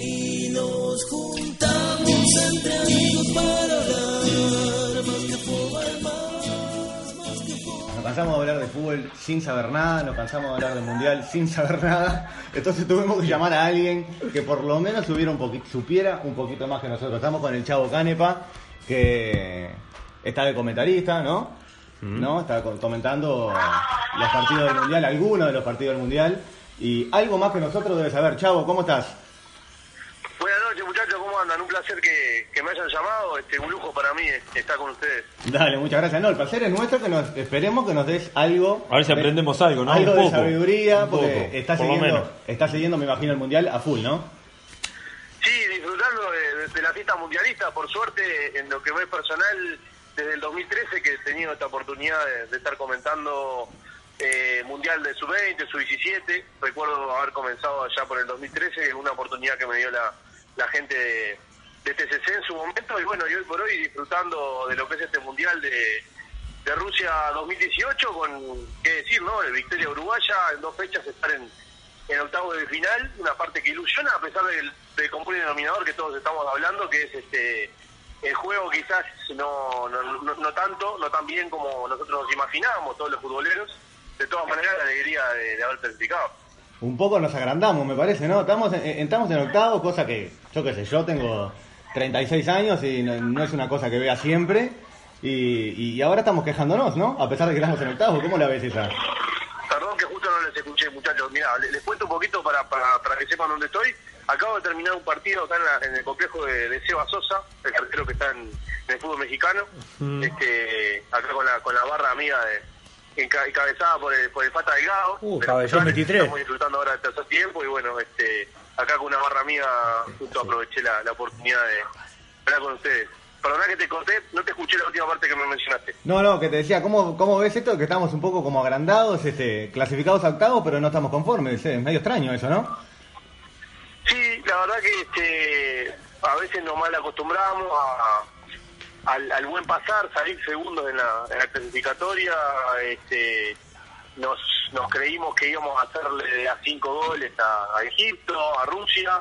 y nos juntamos entre amigos para hablar más que fútbol más, más que fútbol Nos cansamos de hablar de fútbol sin saber nada, nos cansamos de hablar de mundial sin saber nada. Entonces tuvimos que llamar a alguien que por lo menos supiera un, poqui- supiera un poquito más que nosotros. Estamos con el Chavo Canepa, que está de comentarista, ¿no? ¿No? Está co- comentando los partidos del mundial, algunos de los partidos del mundial. Y algo más que nosotros debe saber. Chavo, ¿cómo estás? Buenas noches muchachos, ¿cómo andan? Un placer que, que me hayan llamado, este, un lujo para mí estar con ustedes. Dale, muchas gracias. No, el placer es nuestro, que nos esperemos que nos des algo. A ver si de- aprendemos algo, ¿no? Algo Un de sabiduría, Un porque poco, está por lo siguiendo, menos. está siguiendo, me imagino, el mundial a full, ¿no? Sí, disfrutando de, de- de la fiesta mundialista, por suerte, en lo que me es personal, desde el 2013 que he tenido esta oportunidad de, de estar comentando eh, Mundial de Sub-20, Sub-17. Recuerdo haber comenzado allá por el 2013, una oportunidad que me dio la, la gente de, de TCC en su momento. Y bueno, y hoy por hoy disfrutando de lo que es este Mundial de, de Rusia 2018, con, qué decir, ¿no? De victoria uruguaya, en dos fechas estar en, en octavos de final, una parte que ilusiona a pesar del, del común denominador que todos estamos hablando, que es este el juego quizás no, no, no, no tanto, no tan bien como nosotros nos imaginábamos, todos los futboleros. De todas maneras, la alegría de, de haber clasificado. Un poco nos agrandamos, me parece, ¿no? Estamos en, estamos en octavo, cosa que, yo qué sé, yo tengo 36 años y no, no es una cosa que vea siempre. Y, y ahora estamos quejándonos, ¿no? A pesar de que estamos en octavo, ¿cómo la ves esa? Perdón que justo no les escuché, muchachos. Mira, les, les cuento un poquito para, para, para que sepan dónde estoy. Acabo de terminar un partido acá en, la- en el complejo de, de Seba Sosa, el arquero que está en, en el fútbol mexicano. este, acá con la, con la barra amiga de, encabezada por el, por el Pata Delgado. Uh, los 23. Estamos disfrutando ahora del tercer tiempo y bueno, este, acá con una barra amiga justo aproveché la, la oportunidad de hablar con ustedes. Perdona que te corté, no te escuché la última parte que me mencionaste. No, no, que te decía, ¿cómo, cómo ves esto? Que estamos un poco como agrandados, este, clasificados a octavo, pero no estamos conformes. Es medio extraño eso, ¿no? Sí, la verdad que este, a veces nos mal acostumbramos a, al, al buen pasar, salir segundos en la, en la clasificatoria. Este, nos, nos creímos que íbamos a hacerle a cinco goles a, Egipto, a Rusia.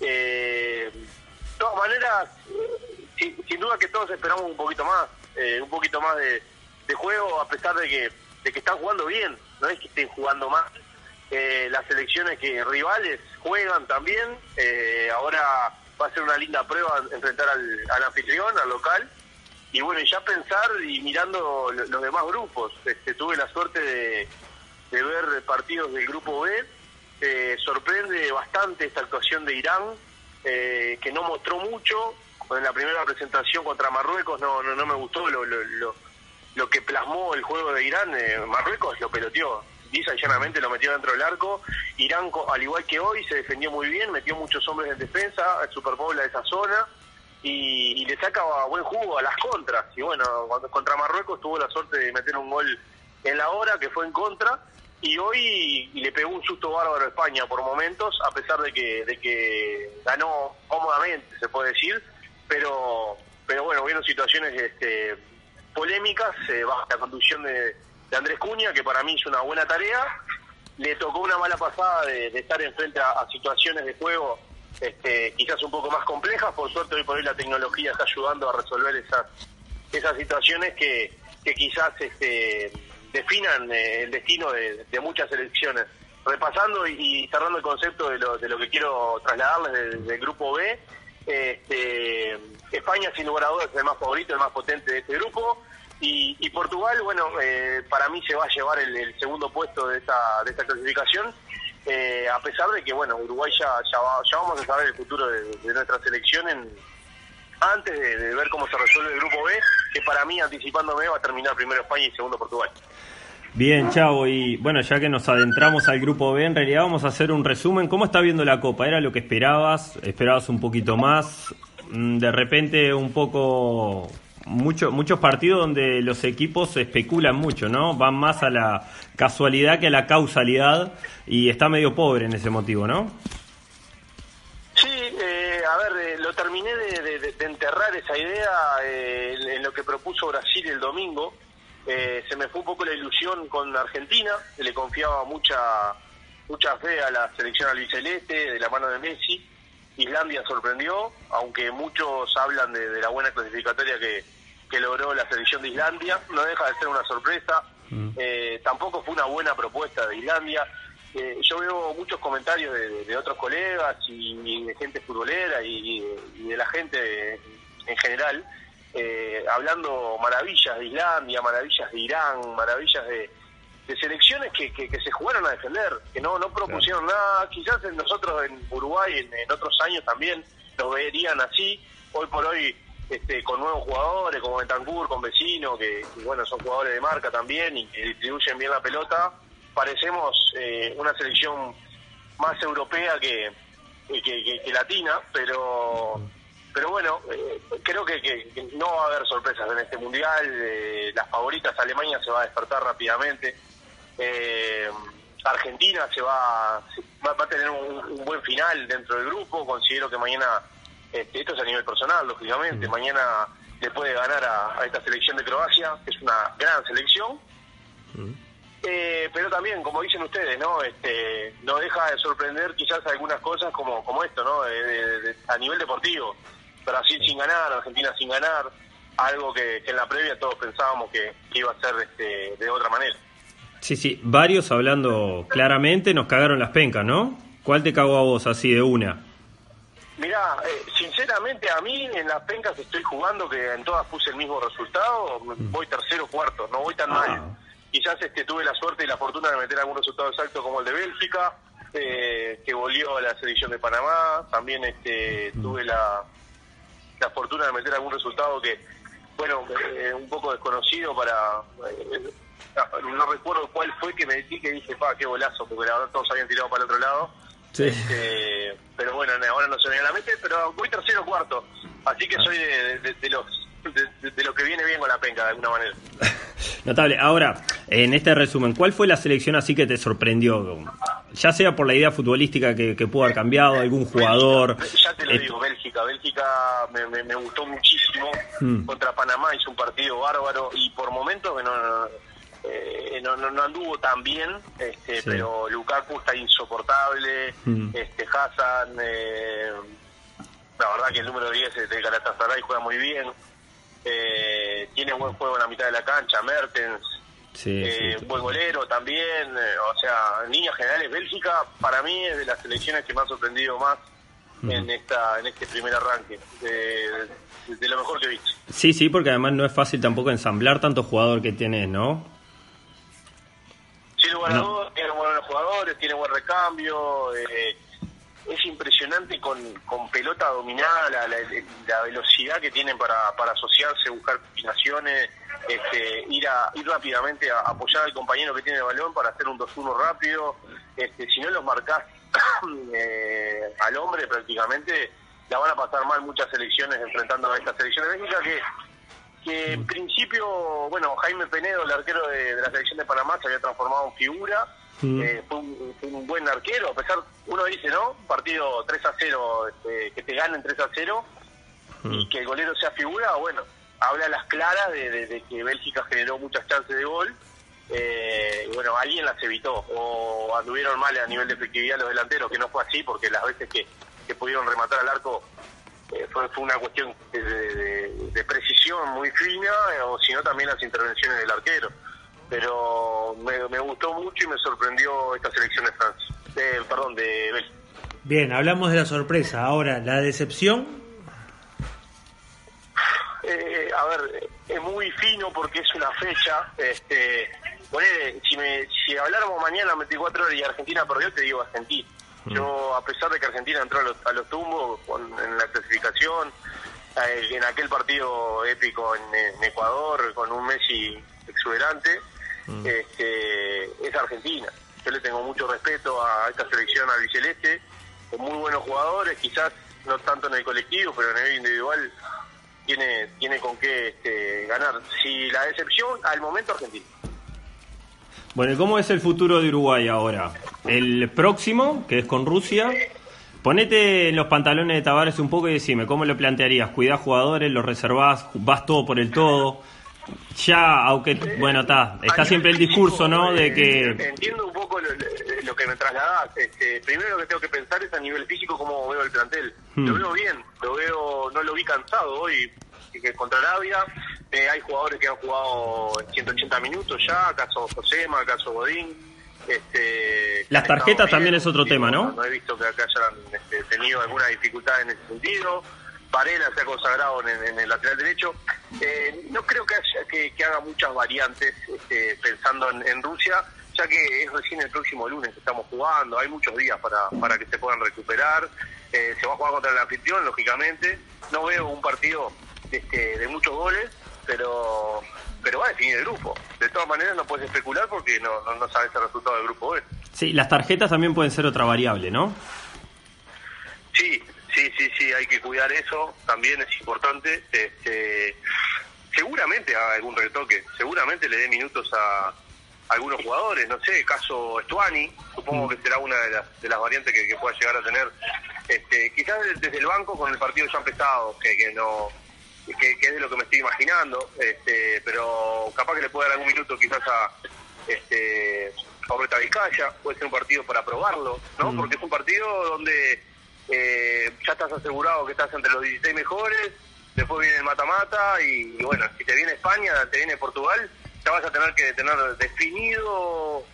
Eh, de todas maneras, sin, duda que todos esperamos un poquito más, eh, un poquito más de, de juego, a pesar de que, de que están jugando bien, no es que estén jugando mal. Eh, las selecciones que rivales juegan también. Eh, ahora va a ser una linda prueba enfrentar al, anfitrión, al local. Y bueno, ya pensar y mirando lo- los demás grupos. Este, tuve la suerte de, de ver partidos del grupo B. Eh, sorprende bastante esta actuación de Irán, eh, que no mostró mucho. En la primera presentación contra Marruecos no, no, no me gustó lo, lo, lo, lo que plasmó el juego de Irán. Eh, Marruecos lo peloteó. Lisa y llanamente lo metió dentro del arco. Irán, al igual que hoy, se defendió muy bien, metió muchos hombres en defensa, superpobla esa zona y, le saca buen jugo a las contras. Y bueno, cuando, contra Marruecos tuvo la suerte de meter un gol en la hora, que fue en contra, y hoy le pegó un susto bárbaro a España por momentos, a pesar de que, de que ganó cómodamente, se puede decir, pero pero bueno, hubieron situaciones este, polémicas eh, bajo la conducción de, de Andrés Cuña, que para mí hizo una buena tarea. Le tocó una mala pasada de, estar enfrente a, a situaciones de juego este, quizás un poco más complejas. Por suerte, hoy por hoy la tecnología está ayudando a resolver esas, esas situaciones que, que quizás este, definan eh, el destino de, muchas elecciones. Repasando y, y cerrando el concepto de lo, de lo que quiero trasladarles del, del grupo B, este, España sin lugar a dudas es el más favorito, el más potente de este grupo. Y, y Portugal, bueno, eh, para mí se va a llevar el, el segundo puesto de esta, de esta clasificación, eh, a pesar de que, bueno, Uruguay ya, ya, va- ya vamos a saber el futuro de, nuestra selección en, antes de, de ver cómo se resuelve el grupo B, que para mí, anticipándome, va a terminar primero España y segundo Portugal. Bien, Chavo, y bueno, ya que nos adentramos al grupo B, en realidad vamos a hacer un resumen. ¿Cómo está viendo la Copa? ¿Era lo que esperabas? ¿Esperabas un poquito más? Mm, De repente un poco... Mucho, muchos partidos donde los equipos especulan mucho, ¿no? Van más a la casualidad que a la causalidad y está medio pobre en ese motivo, ¿no? Sí, eh, a ver, eh, lo terminé de, enterrar esa idea eh, en, lo que propuso Brasil el domingo. Eh, se me fue un poco la ilusión con Argentina, le confiaba mucha mucha fe a la selección albiceleste de la mano de Messi. Islandia sorprendió, aunque muchos hablan de, de la buena clasificatoria que, que logró la selección de Islandia, no deja de ser una sorpresa. Eh, tampoco fue una buena propuesta de Islandia. Eh, yo veo muchos comentarios de, de- de otros colegas y, y de gente futbolera y, y de la gente en general, eh, hablando maravillas de Islandia, maravillas de Irán, maravillas de, de selecciones que, que, que se jugaron a defender, que no, no propusieron nada. Quizás en nosotros en Uruguay, en, en otros años también, lo verían así. Hoy por hoy, este, con nuevos jugadores, como Bentancur, con Vecino, que, que, bueno, son jugadores de marca también y que distribuyen bien la pelota, parecemos eh, una selección más europea que- que latina, pero pero bueno, eh, creo que, que- no va a haber sorpresas en este mundial. eh, las favoritas, Alemania se va a despertar rápidamente. eh, Argentina se va, va, va a tener un, un buen final dentro del grupo. Considero que mañana, este, esto es a nivel personal, lógicamente, mañana le puede ganar a, a esta selección de Croacia, que es una gran selección. Eh, pero también, como dicen ustedes, ¿no? Este, no deja de sorprender quizás algunas cosas como, como esto, ¿no? De- de- de- a nivel deportivo. Brasil sin ganar, Argentina sin ganar, algo que, que en la previa todos pensábamos que, que iba a ser este, de otra manera. Sí, sí, varios hablando claramente nos cagaron las pencas, ¿no? ¿Cuál te cagó a vos así de una? Mirá, eh, sinceramente a mí en las pencas estoy jugando, que en todas puse el mismo resultado, voy tercero cuarto, no voy tan Ah. mal. Quizás este, tuve la suerte y la fortuna de meter algún resultado exacto como el de Bélgica, eh, que volvió a la selección de Panamá. También este, tuve la, la fortuna de meter algún resultado que, bueno, eh, un poco desconocido para... eh, no recuerdo cuál fue que me metí que dije, pa, qué golazo, porque la verdad todos habían tirado para el otro lado. Sí. Este, pero bueno, no, ahora no se me viene a la mente, pero voy tercero o cuarto. Así que soy de, de- de los de, de lo que viene bien con la penca, de alguna manera. Notable. Ahora, en este resumen, ¿cuál fue la selección así que te sorprendió? Ya sea por la idea futbolística que, que pudo haber cambiado, algún jugador. Bélgica, ya te lo eh, digo, Bélgica. Bélgica me, me- me gustó muchísimo. Mm. Contra Panamá hizo un partido bárbaro y por momentos que no, no, eh, no, no- no anduvo tan bien, este, Sí. pero Lukaku está insoportable. Mm. este Hassan, eh, la verdad que el número 10 de Galatasaray juega muy bien. Eh, tiene buen juego en la mitad de la cancha, Mertens, Sí, eh, sí. buen golero también, eh, o sea, en líneas generales Bélgica para mí es de las selecciones que me ha sorprendido más en esta en este primer arranque, de, de lo mejor que he visto. Sí, sí, porque además no es fácil tampoco ensamblar tanto jugador que tenés, ¿no? Sin lugar a No. dudas, tiene buenos jugadores, tiene buen recambio, eh, es impresionante con, con pelota dominada, la, la- la velocidad que tienen para, para asociarse, buscar combinaciones, este, ir, a, ir rápidamente a apoyar al compañero que tiene el balón para hacer un 2-1 rápido. Este, si no los marcás eh, al hombre prácticamente, la van a pasar mal muchas selecciones enfrentando a esta selección de que en principio, bueno, Jaime Penedo, el arquero de la selección de Panamá, se había transformado en figura, Mm. eh, fue, un, fue un buen arquero, a pesar, uno dice, ¿no? Partido 3 a 0, este, que te ganen 3 a 0 y que el golero sea figura, bueno, habla a las claras de, de- de que Bélgica generó muchas chances de gol. eh, bueno, alguien las evitó o anduvieron mal a nivel de efectividad los delanteros, que no fue así porque las veces que, que pudieron rematar al arco eh, fue, fue una cuestión de, de- de precisión muy fina, eh, o si no también las intervenciones del arquero. Pero me, me gustó mucho y me sorprendió esta selección de Francia, de- perdón, de Bélgica. Bien, hablamos de la sorpresa. Ahora, la decepción. Eh, a ver, es muy fino porque es una fecha. Este, ponele, si, me, si habláramos mañana 24 horas y Argentina perdió, te digo Argentina. Yo, a pesar de que Argentina entró a los, a los tumbos con- en la clasificación, eh, en aquel partido épico en, en Ecuador, con un Messi exuberante, este, es Argentina. Yo le tengo mucho respeto a esta selección albiceleste, con muy buenos jugadores, quizás no tanto en el colectivo, pero a nivel individual tiene tiene con qué este, ganar. Si la decepción, al momento Argentina. Bueno, ¿y cómo es el futuro de Uruguay ahora? El próximo, que es con Rusia. Ponete en los pantalones de Tavares un poco y decime, ¿cómo lo plantearías? ¿Cuidás jugadores, los reservás, vas todo por el todo? Ya, aunque, bueno, está, está siempre el discurso, ¿no? De que... Entiendo un poco lo, que me trasladás. Este, primero lo que tengo que pensar es a nivel físico cómo veo el plantel. Hmm. Lo veo bien, lo veo, no lo vi cansado hoy que contra Arabia. Eh, hay jugadores que han jugado 180 minutos ya, caso Josema, caso Godín. Este, Las tarjetas también es otro tema, ¿no? No he visto que acá hayan este, tenido alguna dificultad en ese sentido. Varela se ha consagrado en, en el lateral derecho. Eh, no creo que, haya, que, que haga muchas variantes este, pensando en, en Rusia, ya que es recién el próximo lunes que estamos jugando. Hay muchos días para, para que se puedan recuperar. Eh, se va a jugar contra el anfitrión, lógicamente. No veo un partido este, de muchos goles, pero pero va a definir el grupo. De todas maneras no puedes especular porque no, no, no sabes el resultado del grupo B. Sí, las tarjetas también pueden ser otra variable, ¿no? Sí, sí, sí, sí, hay que cuidar eso, también es importante. Este, seguramente haga algún retoque, seguramente le dé minutos a algunos jugadores, no sé, caso Estuani, supongo que será una de las, de las variantes que, que pueda llegar a tener. Este, quizás desde el banco con el partido ya empezado, que, que no que, que es de lo que me estoy imaginando, este, pero capaz que le puede dar algún minuto quizás a este a Vizcaya, puede ser un partido para probarlo, ¿no? Porque es un partido donde eh, ya estás asegurado que estás entre los 16 mejores, después viene el mata-mata y, bueno, si te viene España, te viene Portugal, ya vas a tener que tener definido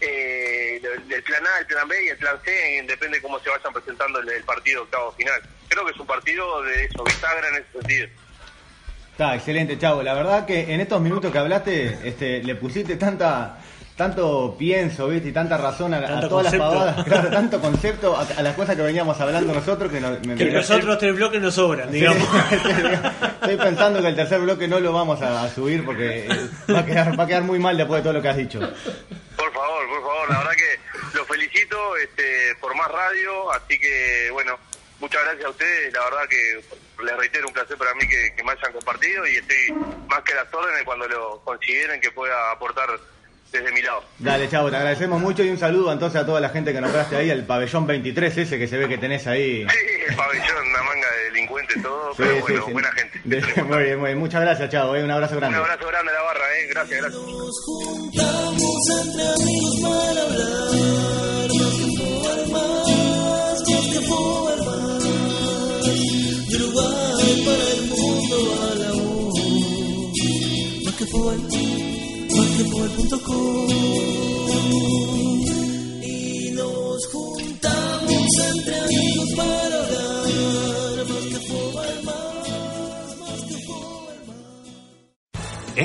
eh, el, plan A, el plan B y el plan C, en- depende de cómo se vayan presentando el, el partido octavo final. Creo que es un partido de eso, bisagra en ese sentido. Está excelente, Chavo. La verdad que en estos minutos que hablaste, este, le pusiste tanta, tanto pienso, ¿viste? Y tanta razón a, todas concepto. las pavadas, claro, tanto concepto a, a las cosas que veníamos hablando nosotros que, nos, me- Que me- los tres bloques nos sobran, digamos. Estoy pensando que el tercer bloque no lo vamos a, a subir porque eh, va a, quedar, va a quedar muy mal después de todo lo que has dicho. Por favor, por favor, la verdad que los felicito este, por más radio, así que bueno, muchas gracias a ustedes, la verdad que les reitero un placer para mí que, que me hayan compartido y estoy más que a las órdenes cuando lo consideren que pueda aportar desde mi lado. Dale, Chavo, te agradecemos mucho y un saludo entonces a toda la gente que nombraste ahí, el pabellón 23 ese que se ve que tenés ahí. Sí, el pabellón, una manga de delincuentes, todo, Sí, pero sí, bueno, sí. buena gente. De- muy bien, muy bien. Muchas gracias, Chavo. eh, Un abrazo Un grande. abrazo grande a la barra, eh. gracias, gracias. Más